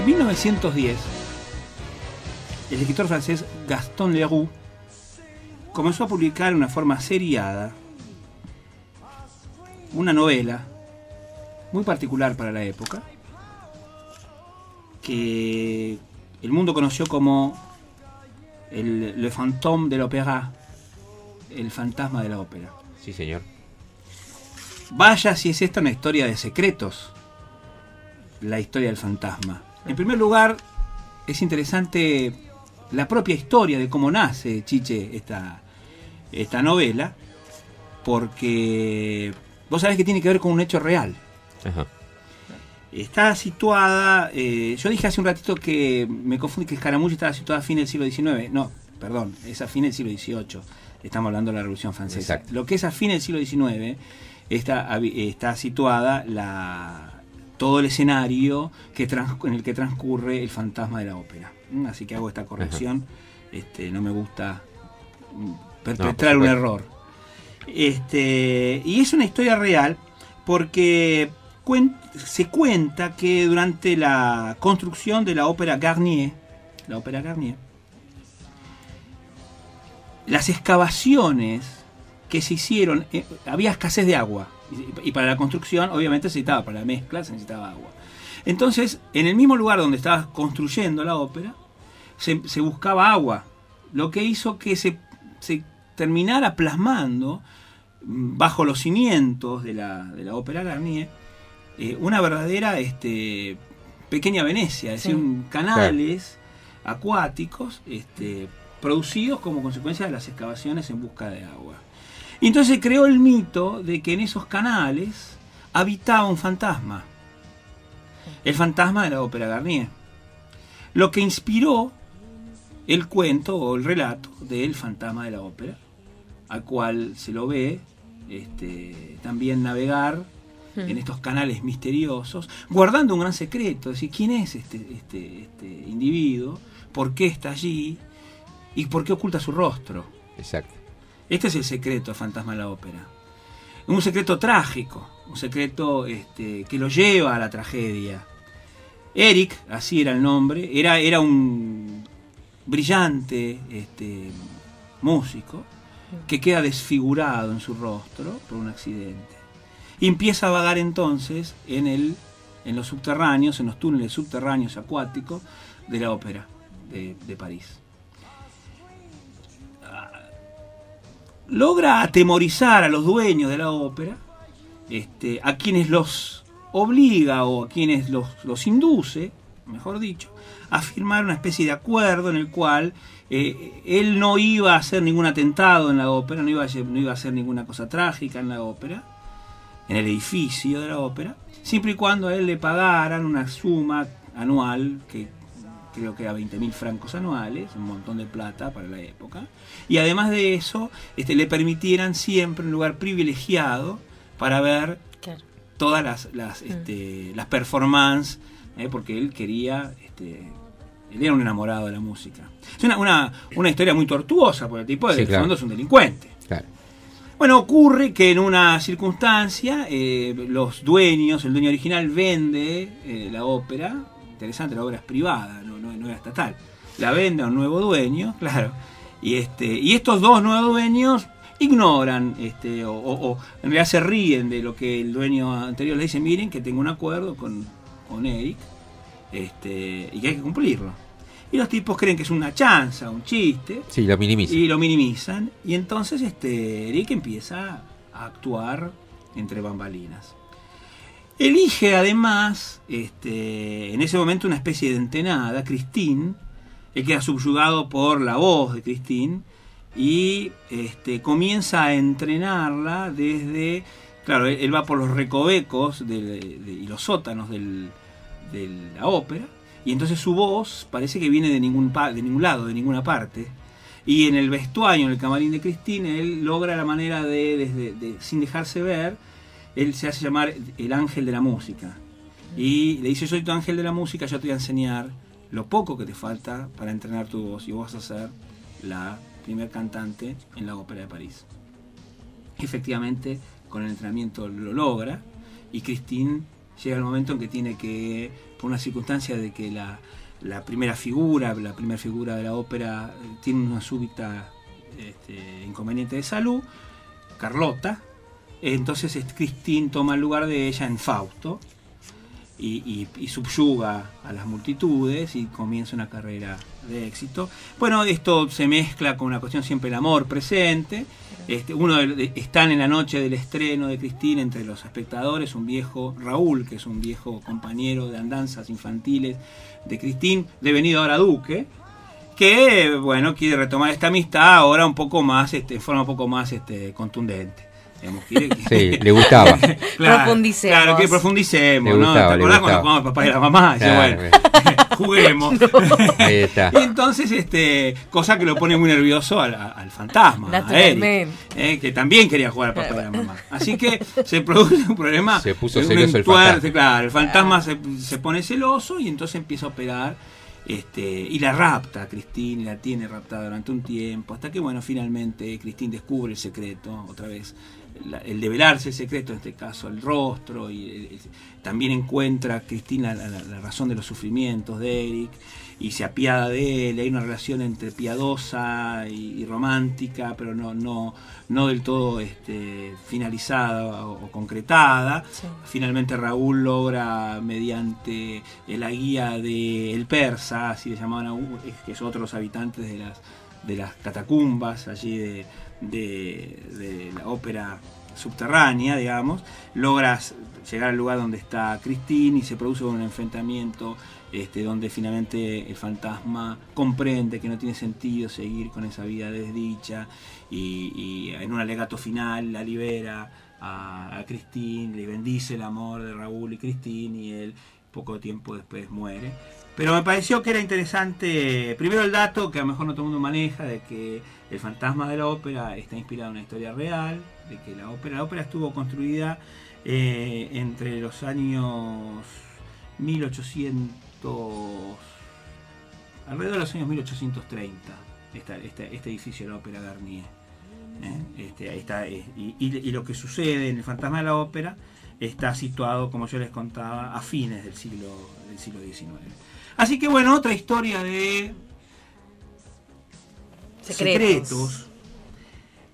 En 1910, el escritor francés Gaston Leroux comenzó a publicar de una forma seriada una novela muy particular para la época que el mundo conoció como el Le Fantôme de l'Opéra, el fantasma de la ópera. Sí, señor. Vaya si es esta una historia de secretos, la historia del fantasma. En primer lugar, es interesante la propia historia de cómo nace Chiche esta, esta novela, porque vos sabés que tiene que ver con un hecho real. Ajá. Está situada, eh, yo dije hace un ratito que me confundí que Escaramuche estaba situada a fines del siglo XIX. No, perdón, es a fines del siglo XVIII. Estamos hablando de la Revolución Francesa. Exacto. Lo que es a fines del siglo XIX está, está situada la, todo el escenario que trans- en el que transcurre el fantasma de la ópera. Mm, Así que hago esta corrección. Este, no me gusta mm, perpetrar un error. Este, y es una historia real porque cuen- se cuenta que durante la construcción de la ópera Garnier, la ópera Garnier, las excavaciones que se hicieron, eh, había escasez de agua. Y, y para la construcción, obviamente, se necesitaba, para la mezcla, se necesitaba agua. Entonces, en el mismo lugar donde estaba construyendo la ópera, se, se buscaba agua, lo que hizo que se, se terminara plasmando mm, bajo los cimientos de la, de la ópera Garnier eh, una verdadera este, pequeña Venecia, es decir, Sí. canales acuáticos este, producidos como consecuencia de las excavaciones en busca de agua. Y entonces se creó el mito de que en esos canales habitaba un fantasma, el fantasma de la ópera Garnier, lo que inspiró el cuento o el relato del fantasma de la ópera, al cual se lo ve este, también navegar en estos canales misteriosos, guardando un gran secreto, es decir, quién es este, este, este individuo, por qué está allí y por qué oculta su rostro. Exacto. Este es el secreto del fantasma de la ópera. Un secreto trágico, un secreto este, que lo lleva a la tragedia. Eric, así era el nombre, era, era un brillante este, músico que queda desfigurado en su rostro por un accidente. Y empieza a vagar entonces en, el, en los subterráneos, en los túneles subterráneos acuáticos de la ópera de, de París. Logra atemorizar a los dueños de la ópera, este, a quienes los obliga o a quienes los, induce, mejor dicho, a firmar una especie de acuerdo en el cual eh, él no iba a hacer ningún atentado en la ópera, no iba, a, no iba a hacer ninguna cosa trágica en la ópera, en el edificio de la ópera, siempre y cuando a él le pagaran una suma anual, que creo que era 20 mil francos anuales, un montón de plata para la época, y además de eso, este, le permitieran siempre un lugar privilegiado para ver Claro. todas las, las, este, las performances, ¿eh? porque él quería, este, él era un enamorado de la música. Es una, una, una historia muy tortuosa, porque el tipo Sí, de claro. fondo es un delincuente. Claro. Bueno, ocurre que en una circunstancia eh, los dueños, el dueño original vende eh, la ópera, interesante, la obra es privada, no, no, no era estatal, la vende a un nuevo dueño, claro, y, este, y estos dos nuevos dueños ignoran, este, o, o- o en realidad se ríen de lo que el dueño anterior le dice, miren que tengo un acuerdo con, con Eric este, y que hay que cumplirlo. Y los tipos creen que es una chanza, un chiste, Sí, lo minimiza. y lo minimizan. Y entonces este, Eric empieza a actuar entre bambalinas. Elige además, este, en ese momento, una especie de entenada, Christine. Él queda subyugado por la voz de Christine y este, comienza a entrenarla desde. Claro, él, va por los recovecos de- y los sótanos de la ópera y entonces su voz parece que viene de ningún, lado, de ninguna parte. Y en el vestuario, en el camarín de Cristina, él logra la manera de- sin dejarse ver, él se hace llamar el ángel de la música. Y le dice, soy tu ángel de la música, yo te voy a enseñar lo poco que te falta para entrenar tu voz y vos vas a ser la primer cantante en la ópera de París. Efectivamente, con el entrenamiento lo logra y Christine llega el momento en que tiene que, por una circunstancia de que la, la primera figura, la primera figura de la ópera eh, tiene una súbita este, inconveniente de salud, Carlota, entonces Christine toma el lugar de ella en Fausto y, subyuga a las multitudes y comienza una carrera de éxito. Bueno, esto se mezcla con una cuestión siempre el amor presente. Este, uno están en la noche del estreno de Cristina entre los espectadores un viejo Raúl, que es un viejo compañero de andanzas infantiles de Cristín, devenido ahora duque, que bueno quiere retomar esta amistad ahora un poco más, este, en forma un poco más este, contundente. Digamos, quiere que- Sí, le gustaba. *laughs* Profundicemos. Claro, que profundicemos, Le ¿no? gustaba, ¿Te acordás cuando gustaba. jugamos el papá y la mamá? Dice, Claro, bueno, *laughs* juguemos. *laughs* Ahí está. Y entonces, este, cosa que lo pone muy nervioso al, al fantasma, a. Eric, eh, que también quería jugar al papá y la mamá. Así que se produce un problema. Se puso un celoso el fantasma. Claro, el fantasma se, se pone celoso y entonces empieza a operar. Este, y la rapta a Cristín, y la tiene raptada durante un tiempo, hasta que bueno, finalmente Cristín descubre el secreto, otra vez, la- el develarse el secreto, en este caso el rostro, y el- el- también encuentra Cristina la, razón de los sufrimientos de Eric, y se apiada de él, hay una relación entre piadosa y, y romántica, pero no, no, no del todo este, finalizada o, o concretada. Sí. Finalmente Raúl logra, mediante eh, la guía de El Persa, así le llamaban a es- que es otro de los habitantes de las, de las catacumbas allí de, de- la ópera subterránea, digamos, logras llegar al lugar donde está Christine y se produce un enfrentamiento este, donde finalmente el fantasma comprende que no tiene sentido seguir con esa vida desdicha y, y en un alegato final la libera a, a Christine, le bendice el amor de Raúl y Christine y él poco tiempo después muere. Pero me pareció que era interesante, primero el dato que a lo mejor no todo el mundo maneja, de que el fantasma de la ópera está inspirado en una historia real, de que la ópera, la ópera estuvo construida eh, entre los años 1800, alrededor de los años 1830, esta- este edificio de la ópera Garnier. ¿eh? Este, eh, y lo que sucede en el fantasma de la ópera está situado, como yo les contaba, a fines del siglo, del siglo XIX. Así que bueno, otra historia de Secretos. secretos.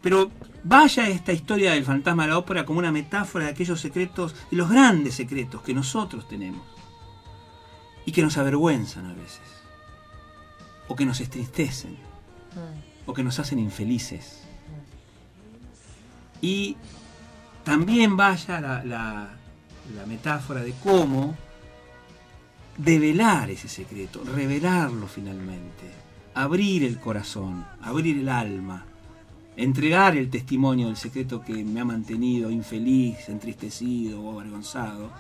Pero vaya esta historia del fantasma de la ópera como una metáfora de aquellos secretos, de los grandes secretos que nosotros tenemos y que nos avergüenzan a veces, o que nos entristecen, o que nos hacen infelices. Y también vaya la, la- metáfora de cómo develar ese secreto, revelarlo finalmente, abrir el corazón, abrir el alma, entregar el testimonio del secreto que me ha mantenido infeliz, entristecido o avergonzado,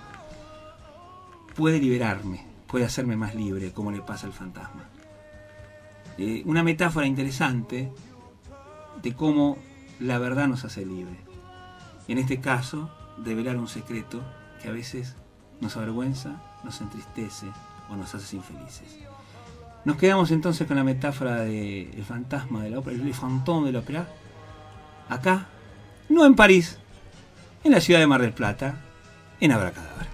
puede liberarme, puede hacerme más libre, como le pasa al fantasma. Eh, una metáfora interesante de cómo la verdad nos hace libre. En este caso, develar un secreto que a veces nos avergüenza, nos entristece o nos hace infelices. Nos quedamos entonces con la metáfora del el fantasma de la ópera, el fantôme de la ópera, acá, no en París, en la ciudad de Mar del Plata, en Abracadabra.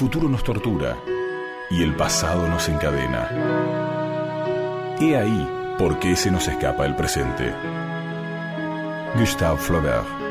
Futuro nos tortura y el pasado nos encadena. He ahí por qué se nos escapa el presente. Gustave Flaubert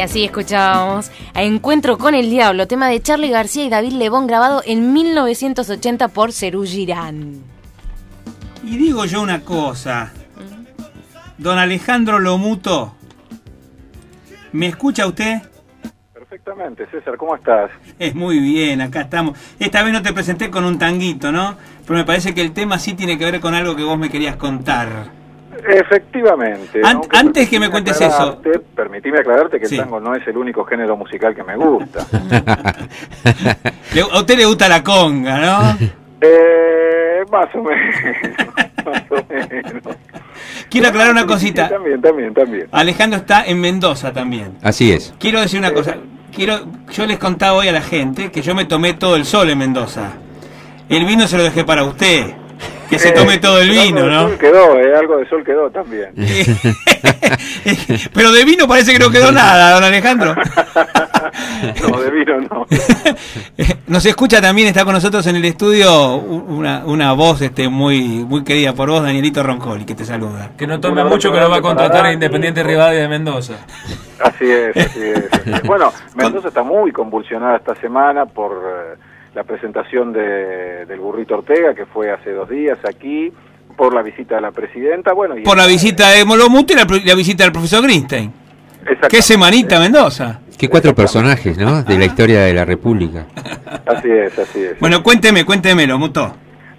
Y así escuchábamos a Encuentro con el Diablo, tema de Charlie García y David Lebón grabado en 1980 por Cerú Girán. Y digo yo una cosa. Don Alejandro Lomuto, ¿me escucha usted? Perfectamente, César, ¿cómo estás? Es muy bien, acá estamos. Esta vez no te presenté con un tanguito, ¿no? Pero me parece que el tema sí tiene que ver con algo que vos me querías contar. Efectivamente. An- aunque antes que me cuentes eso. Permitime aclararte que Sí. el tango no es el único género musical que me gusta. *laughs* A usted le gusta la conga, ¿no? eh, más o menos. *laughs* más o menos. Quiero aclarar una Sí, cosita. También, también, también. Alejandro está en Mendoza también. Así es. Quiero decir una cosa. Quiero, yo les contaba hoy a la gente que yo me tomé todo el sol en Mendoza. El vino se lo dejé para usted. Que se Eh, tome todo el algo vino, de ¿no? sol quedó, eh, algo de sol quedó también. *laughs* Pero de vino parece que no quedó nada, don Alejandro. *laughs* no, de vino no. *laughs* Nos escucha también, está con nosotros en el estudio una, una voz este, muy, muy querida por vos, Danielito Roncoli, que te saluda. Que no tome mucho que lo va a contratar a. Independiente Rivadavia de Mendoza. Así es, así es. así es. Bueno, Mendoza está muy convulsionada esta semana por eh, la presentación de, del burrito Ortega, que fue hace dos días aquí, por la visita de la presidenta, bueno, y Por la visita de Molomuto y la, la visita del profesor Greenstein. Qué semanita, Mendoza. Qué cuatro personajes, ¿no? De la historia de la República. *laughs* Así es, así es. Bueno, cuénteme, cuénteme, Lomuto.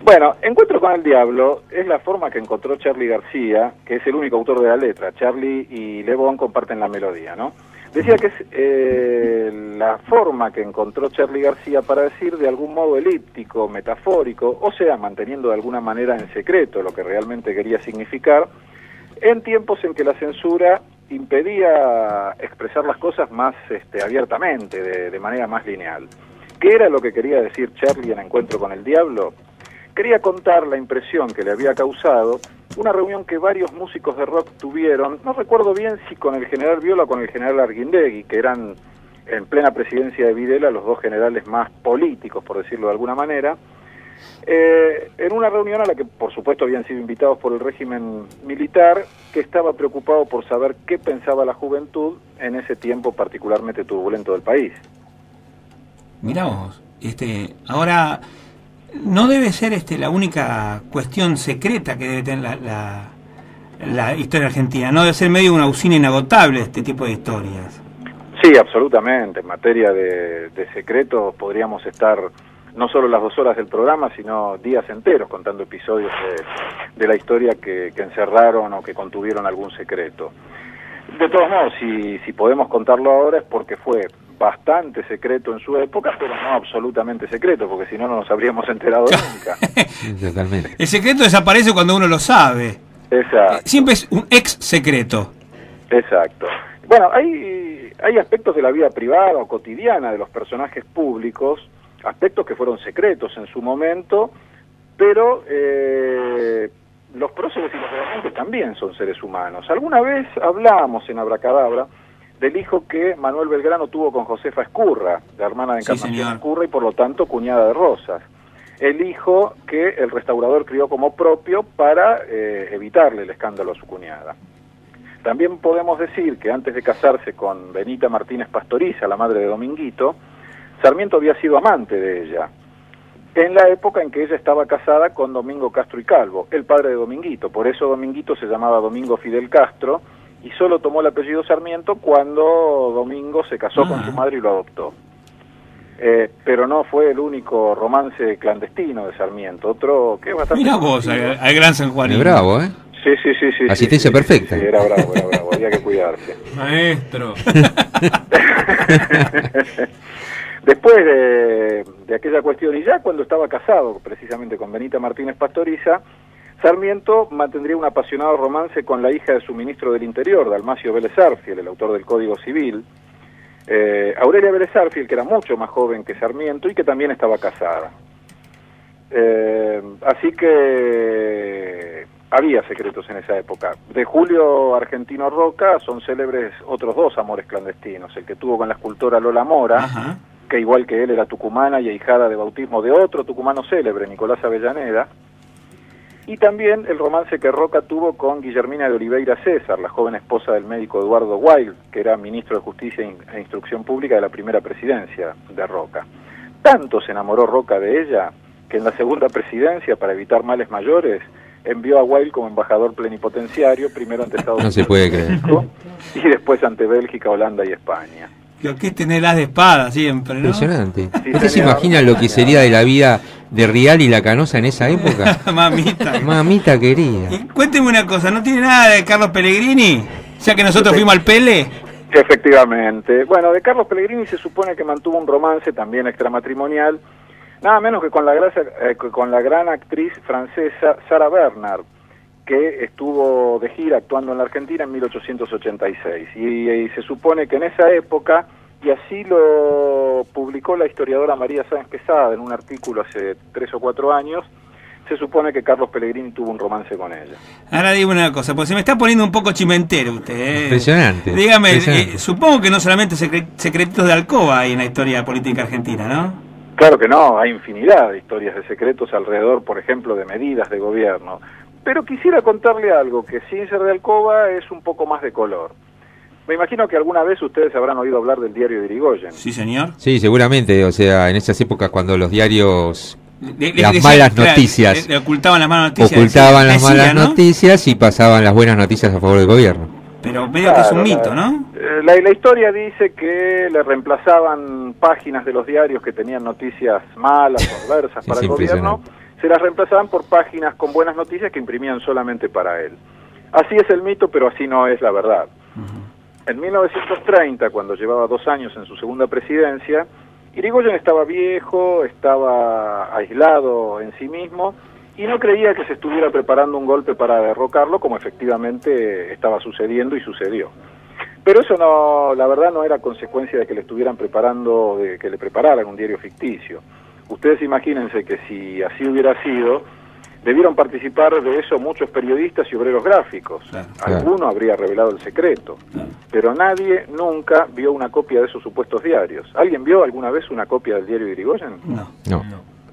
Bueno, Encuentro con el Diablo es la forma que encontró Charlie García, que es el único autor de la letra. Charlie y Le Bon comparten la melodía, ¿no? Decía que es eh, la forma que encontró Charlie García para decir de algún modo elíptico, metafórico, o sea, manteniendo de alguna manera en secreto lo que realmente quería significar, en tiempos en que la censura impedía expresar las cosas más este, abiertamente, de, de manera más lineal. ¿Qué era lo que quería decir Charlie en Encuentro con el Diablo? Quería contar la impresión que le había causado una reunión que varios músicos de rock tuvieron, no recuerdo bien si con el general Viola o con el general Arguindegui, que eran en plena presidencia de Videla los dos generales más políticos, por decirlo de alguna manera, eh, en una reunión a la que por supuesto habían sido invitados por el régimen militar, que estaba preocupado por saber qué pensaba la juventud en ese tiempo particularmente turbulento del país. Mirá vos, este, ahora no debe ser este la única cuestión secreta que debe tener la, la, la historia argentina, no debe ser medio una usina inagotable este tipo de historias. Sí, absolutamente. En materia de, de secretos podríamos estar no solo las dos horas del programa, sino días enteros contando episodios de, de la historia que, que encerraron o que contuvieron algún secreto. De todos modos, si, si podemos contarlo ahora es porque fue bastante secreto en su época, pero no absolutamente secreto, porque si no, no nos habríamos enterado *laughs* nunca. Totalmente. El secreto desaparece cuando uno lo sabe. Exacto. Siempre es un ex secreto. Exacto. Bueno, hay, hay aspectos de la vida privada o cotidiana de los personajes públicos, aspectos que fueron secretos en su momento, pero eh, los próceres y los gobernantes también son seres humanos. Alguna vez hablamos en Abracadabra del hijo que Manuel Belgrano tuvo con Josefa Escurra, la hermana de Sí, Encarnación señor. Escurra y por lo tanto cuñada de Rosas. El hijo que el restaurador crió como propio para eh, evitarle el escándalo a su cuñada. También podemos decir que antes de casarse con Benita Martínez Pastoriza, la madre de Dominguito, Sarmiento había sido amante de ella, en la época en que ella estaba casada con Domingo Castro y Calvo, el padre de Dominguito. Por eso Dominguito se llamaba Domingo Fidel Castro y solo tomó el apellido Sarmiento cuando Domingo se casó con Ah. su madre y lo adoptó. Eh, pero no fue el único romance clandestino de Sarmiento, otro que es bastante... Mira vos, al, gran San Juan. Bravo, ¿eh? Sí, sí, sí, sí. Asistencia sí, sí, perfecta. Sí, era bravo, era bravo, había que cuidarse. *laughs* Maestro. *laughs* Después de, de aquella cuestión, y ya cuando estaba casado precisamente con Benita Martínez Pastoriza, Sarmiento mantendría un apasionado romance con la hija de su ministro del Interior, Dalmacio Vélez Arfiel, el autor del Código Civil, eh, Aurelia Vélez Arfiel, que era mucho más joven que Sarmiento y que también estaba casada. Eh, así que había secretos en esa época. De Julio Argentino Roca son célebres otros dos amores clandestinos, el que tuvo con la escultora Lola Mora, Ajá. que igual que él era tucumana y ahijada de bautismo de otro tucumano célebre, Nicolás Avellaneda, y también el romance que Roca tuvo con Guillermina de Oliveira César, la joven esposa del médico Eduardo Wild, que era ministro de Justicia e Instrucción Pública de la primera presidencia de Roca. Tanto se enamoró Roca de ella que en la segunda presidencia, para evitar males mayores, envió a Wild como embajador plenipotenciario, primero ante Estados No se Unidos puede creer. Y después ante Bélgica, Holanda y España. Que es tener las de espada siempre, ¿no? Impresionante. Sí, ¿Usted se imagina lo que sería de la vida de Rial y la Canosa en esa época? *laughs* Mamita. Mamita querida. Y cuénteme una cosa, ¿no tiene nada de Carlos Pellegrini? Ya que nosotros fuimos al Pele. Efectivamente. Bueno, de Carlos Pellegrini se supone que mantuvo un romance también extramatrimonial, nada menos que con la, grasa- eh, que con la gran actriz francesa Sarah Bernard, que estuvo de gira actuando en la Argentina en 1886. Y, y se supone que en esa época, y así lo publicó la historiadora María Sáenz Quesada en un artículo hace tres o cuatro años, se supone que Carlos Pellegrini tuvo un romance con ella. Ahora digo una cosa, pues se me está poniendo un poco chimentero usted. ¿eh? Impresionante, Dígame, impresionante. eh, supongo que no solamente secre- secretitos de alcoba hay en la historia política argentina, ¿no? Claro que no, hay infinidad de historias de secretos alrededor, por ejemplo, de medidas de gobierno. Pero quisiera contarle algo que sin ser de alcoba es un poco más de color. Me imagino que alguna vez ustedes habrán oído hablar del diario de Irigoyen. Sí, señor. Sí, seguramente. O sea, en esas épocas cuando los diarios Le- le Las malas noticias. le- le ocultaban las malas noticias. ocultaban decía- las decía, malas ¿no? noticias y pasaban las buenas noticias a favor del gobierno. Pero medio que es un mito, la- ¿no? eh, La, la historia dice que le reemplazaban páginas de los diarios que tenían noticias malas *laughs* o adversas para el gobierno. Se las reemplazaban por páginas con buenas noticias que imprimían solamente para él. Así es el mito, pero así no es la verdad. En 1930, cuando llevaba dos años en su segunda presidencia, Irigoyen estaba viejo, estaba aislado en sí mismo y no creía que se estuviera preparando un golpe para derrocarlo, como efectivamente estaba sucediendo y sucedió. Pero eso no, la verdad no era consecuencia de que le estuvieran preparando, de que le prepararan un diario ficticio. Ustedes imagínense que si así hubiera sido, debieron participar de eso muchos periodistas y obreros gráficos. Claro. Alguno habría revelado el secreto, pero nadie nunca vio una copia de esos supuestos diarios. ¿Alguien vio alguna vez una copia del diario de Irigoyen? No. No.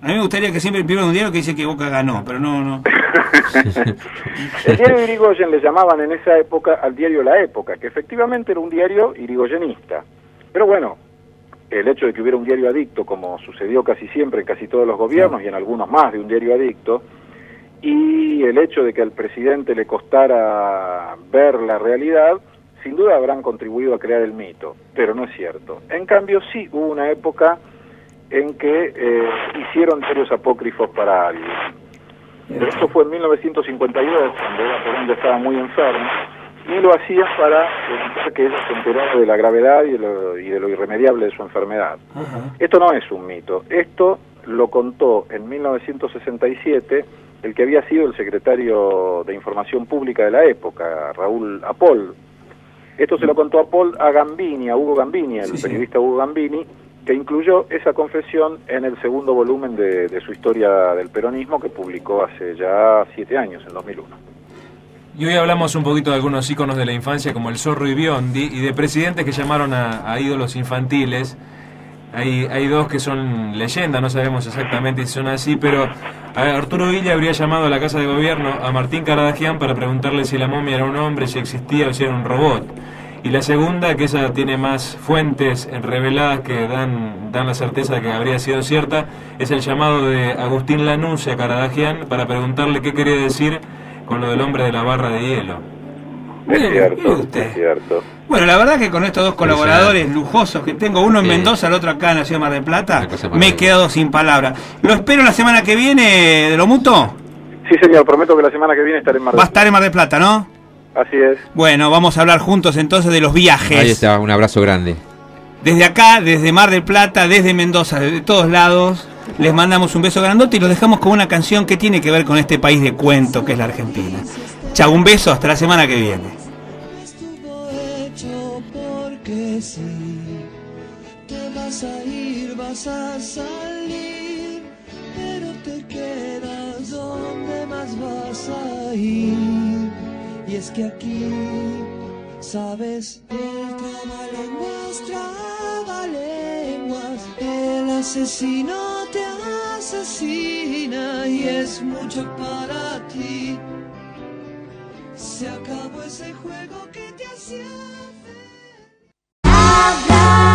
A mí me gustaría que siempre impriman un diario que dice que Boca ganó, pero no, no. *laughs* El diario de Irigoyen le llamaban en esa época al diario La Época, que efectivamente era un diario irigoyenista. Pero bueno, el hecho de que hubiera un diario adicto, como sucedió casi siempre en casi todos los gobiernos y en algunos más de un diario adicto, y el hecho de que al presidente le costara ver la realidad, sin duda habrán contribuido a crear el mito, pero no es cierto. En cambio, sí hubo una época en que eh, hicieron diarios apócrifos para alguien. Pero esto fue en 1952, cuando Eva Perón ya estaba muy enfermo, y lo hacían para evitar que ella se enterara de la gravedad y de lo, y de lo irremediable de su enfermedad. Esto no es un mito, esto lo contó en 1967 el que había sido el secretario de Información Pública de la época, Raúl Apol. Esto se lo contó Apol a Gambini, a Hugo Gambini, el Sí, sí. periodista Hugo Gambini, que incluyó esa confesión en el segundo volumen de, de su historia del peronismo que publicó hace ya siete años, en 2001. Y hoy hablamos un poquito de algunos íconos de la infancia como el Zorro y Biondi y de presidentes que llamaron a, ídolos infantiles. Hay, hay dos que son leyendas, no sabemos exactamente si son así, pero Arturo Villa habría llamado a la Casa de Gobierno a Martín Caradagian para preguntarle si la momia era un hombre, si existía o si era un robot. Y la segunda, que esa tiene más fuentes reveladas que dan, dan la certeza de que habría sido cierta, es el llamado de Agustín Lanús a Caradagian para preguntarle qué quería decir con lo del hombre de la barra de hielo. Es cierto, usted. es cierto. Bueno, la verdad que con estos dos colaboradores lujosos que tengo, uno en Sí. Mendoza, el otro acá en la ciudad de Mar del Plata, me he quedado sin palabras. Lo espero la semana que viene de lo mutuo. Sí, señor, prometo que la semana que viene estaré en Mar del Va a estar en Mar del Plata, ¿no? Así es. Bueno, vamos a hablar juntos entonces de los viajes. Ahí está, un abrazo grande. Desde acá, desde Mar del Plata, desde Mendoza, desde todos lados, les mandamos un beso grandote y los dejamos con una canción que tiene que ver con este país de cuento que es la Argentina. Chau, un beso, hasta la semana que viene. Y es que aquí, sabes, el trabalenguas, trabalenguas, el asesino te asesina y es mucho para ti. Se acabó ese juego que te hacía. Habla.